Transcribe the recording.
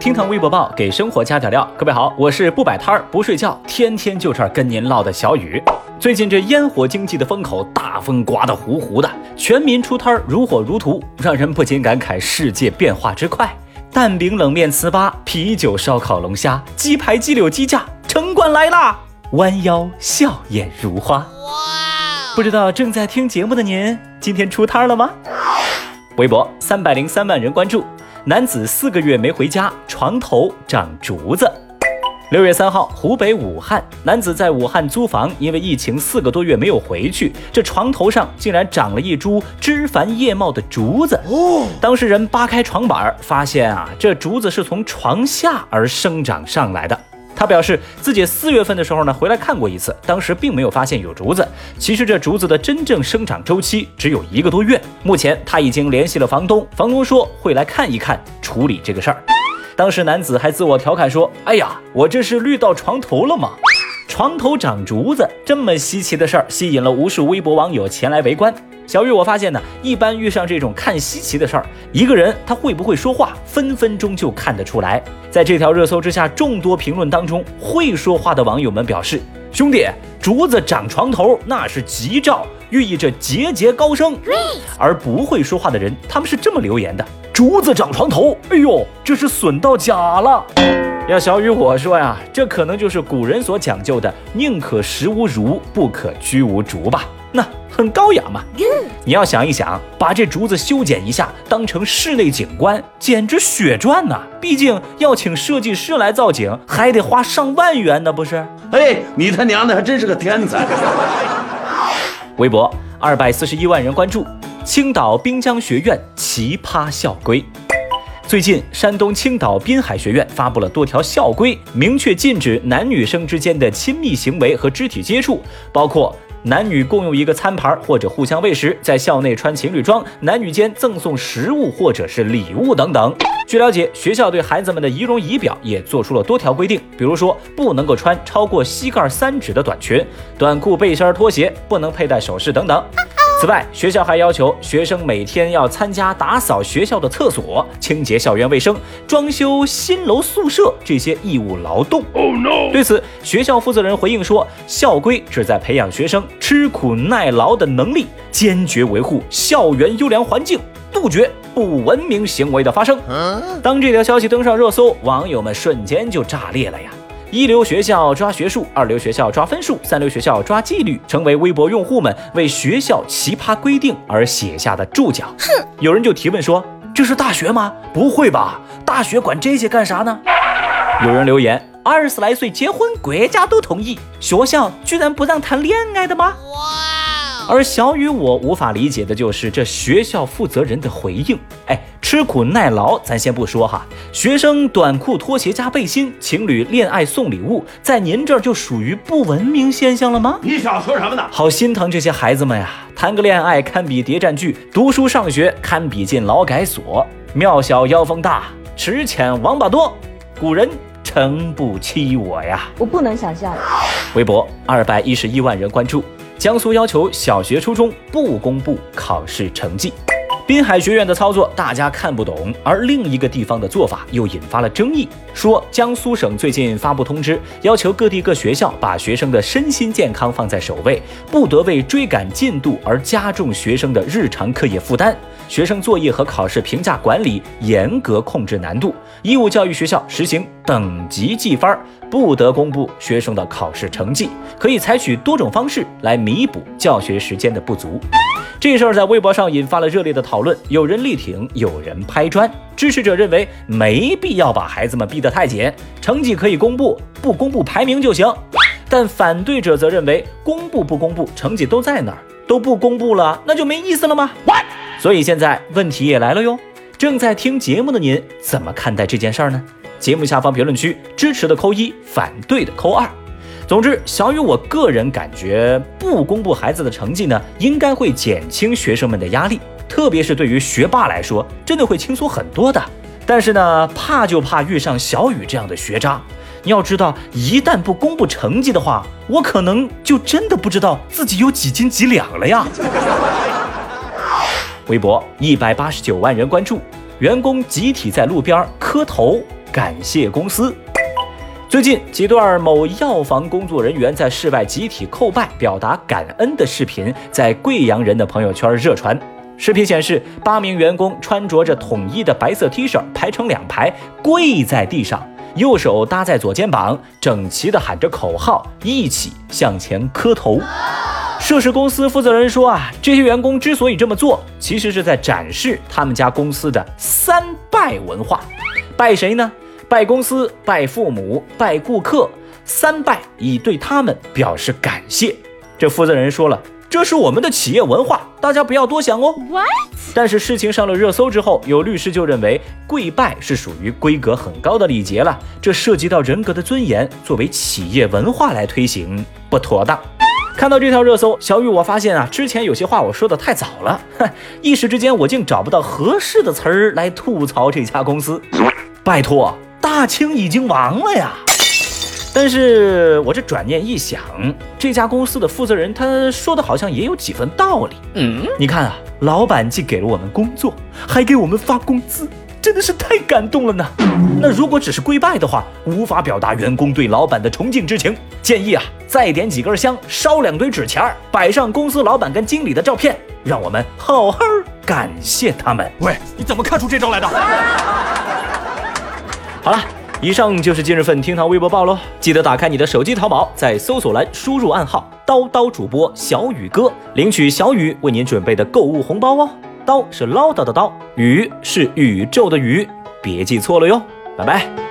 听堂微博报给生活加点料，各位好，我是不摆摊儿不睡觉，天天就这儿跟您唠的小雨。最近这烟火经济的风口，大风刮得呼呼的，全民出摊儿如火如荼，让人不禁感慨世界变化之快。蛋饼、冷面、糍粑、啤酒、烧烤、龙虾、鸡排、鸡柳、鸡架，城管来啦！弯腰笑靥如花。哇！不知道正在听节目的您，今天出摊了吗？微博三百零三万人关注。男子四个月没回家，床头长竹子。六月三号，湖北武汉男子在武汉租房，因为疫情四个多月没有回去，这床头上竟然长了一株枝繁叶茂的竹子。哦，当事人扒开床板，发现啊，这竹子是从床下而生长上来的。他表示，自己四月份的时候呢，回来看过一次，当时并没有发现有竹子。其实这竹子的真正生长周期只有一个多月。目前他已经联系了房东，房东说会来看一看，处理这个事儿。当时男子还自我调侃说：“哎呀，我这是绿到床头了吗？床头长竹子，这么稀奇的事儿，吸引了无数微博网友前来围观。”小玉，我发现呢，一般遇上这种看稀奇的事儿，一个人他会不会说话，分分钟就看得出来。在这条热搜之下，众多评论当中，会说话的网友们表示：“兄弟，竹子长床头那是吉兆，寓意着节节高升。”而不会说话的人，他们是这么留言的：“竹子长床头，哎呦，这是损到家了。”要小雨我说呀，这可能就是古人所讲究的“宁可食无竹，不可居无竹”吧。那很高雅嘛。你要想一想，把这竹子修剪一下，当成室内景观，简直血赚呐！毕竟要请设计师来造景，还得花上万元呢，不是？哎，你他娘的还真是个天才！微博二百四十一万人关注，青岛滨江学院奇葩校规。最近，山东青岛滨海学院发布了多条校规，明确禁止男女生之间的亲密行为和肢体接触，包括。男女共用一个餐盘或者互相喂食，在校内穿情侣装，男女间赠送食物或者是礼物等等。据了解，学校对孩子们的仪容仪表也做出了多条规定，比如说不能够穿超过膝盖三指的短裙、短裤、背心、拖鞋，不能佩戴首饰等等。此外，学校还要求学生每天要参加打扫学校的厕所、清洁校园卫生、装修新楼宿舍这些义务劳动。哦，no 对此，学校负责人回应说，校规旨在培养学生吃苦耐劳的能力，坚决维护校园优良环境，杜绝不文明行为的发生。当这条消息登上热搜，网友们瞬间就炸裂了呀！一流学校抓学术，二流学校抓分数，三流学校抓纪律，成为微博用户们为学校奇葩规定而写下的注脚。哼，有人就提问说：“这是大学吗？不会吧？大学管这些干啥呢？”有人留言：“二十来岁结婚，国家都同意，学校居然不让谈恋爱的吗？”而小雨我无法理解的就是这学校负责人的回应。哎，吃苦耐劳咱先不说哈，学生短裤、拖鞋加背心，情侣恋爱送礼物，在您这儿就属于不文明现象了吗？你想说什么呢？好心疼这些孩子们呀，谈个恋爱堪比谍战剧，读书上学堪比进劳改所。庙小妖风大，池浅王八多，古人诚不欺我呀！我不能想象。微博二百一十一万人关注。江苏要求小学、初中不公布考试成绩，滨海学院的操作大家看不懂，而另一个地方的做法又引发了争议。说江苏省最近发布通知，要求各地各学校把学生的身心健康放在首位，不得为追赶进度而加重学生的日常课业负担。学生作业和考试评价管理严格控制难度，义务教育学校实行等级计分，不得公布学生的考试成绩，可以采取多种方式来弥补教学时间的不足。这事儿在微博上引发了热烈的讨论，有人力挺，有人拍砖。支持者认为没必要把孩子们逼得太紧，成绩可以公布，不公布排名就行。但反对者则认为，公布不公布，成绩都在那儿，都不公布了，那就没意思了吗？所以现在问题也来了哟，正在听节目的您怎么看待这件事儿呢？节目下方评论区支持的扣一，反对的扣二。总之，小雨我个人感觉，不公布孩子的成绩呢，应该会减轻学生们的压力，特别是对于学霸来说，真的会轻松很多的。但是呢，怕就怕遇上小雨这样的学渣。你要知道，一旦不公布成绩的话，我可能就真的不知道自己有几斤几两了呀。微博一百八十九万人关注，员工集体在路边磕头，感谢公司。最近几段某药房工作人员在室外集体叩拜、表达感恩的视频，在贵阳人的朋友圈热传。视频显示，八名员工穿着着统一的白色 T 恤，排成两排，跪在地上，右手搭在左肩膀，整齐地喊着口号，一起向前磕头。涉事公司负责人说啊，这些员工之所以这么做，其实是在展示他们家公司的三拜文化。拜谁呢？拜公司、拜父母、拜顾客，三拜以对他们表示感谢。这负责人说了，这是我们的企业文化，大家不要多想哦。What？但是事情上了热搜之后，有律师就认为跪拜是属于规格很高的礼节了，这涉及到人格的尊严，作为企业文化来推行不妥当。看到这条热搜，小雨，我发现啊，之前有些话我说的太早了，哼，一时之间我竟找不到合适的词儿来吐槽这家公司。拜托。大清已经亡了呀！但是我这转念一想，这家公司的负责人他说的好像也有几分道理。嗯，你看啊，老板既给了我们工作，还给我们发工资，真的是太感动了呢。那如果只是跪拜的话，无法表达员工对老板的崇敬之情。建议啊，再点几根香，烧两堆纸钱儿，摆上公司老板跟经理的照片，让我们好好感谢他们。喂，你怎么看出这招来的？好了，以上就是今日份厅堂微博报喽。记得打开你的手机淘宝，在搜索栏输入暗号“叨叨主播小雨哥”，领取小雨为您准备的购物红包哦。刀是唠叨的刀，宇是宇宙的宇，别记错了哟。拜拜。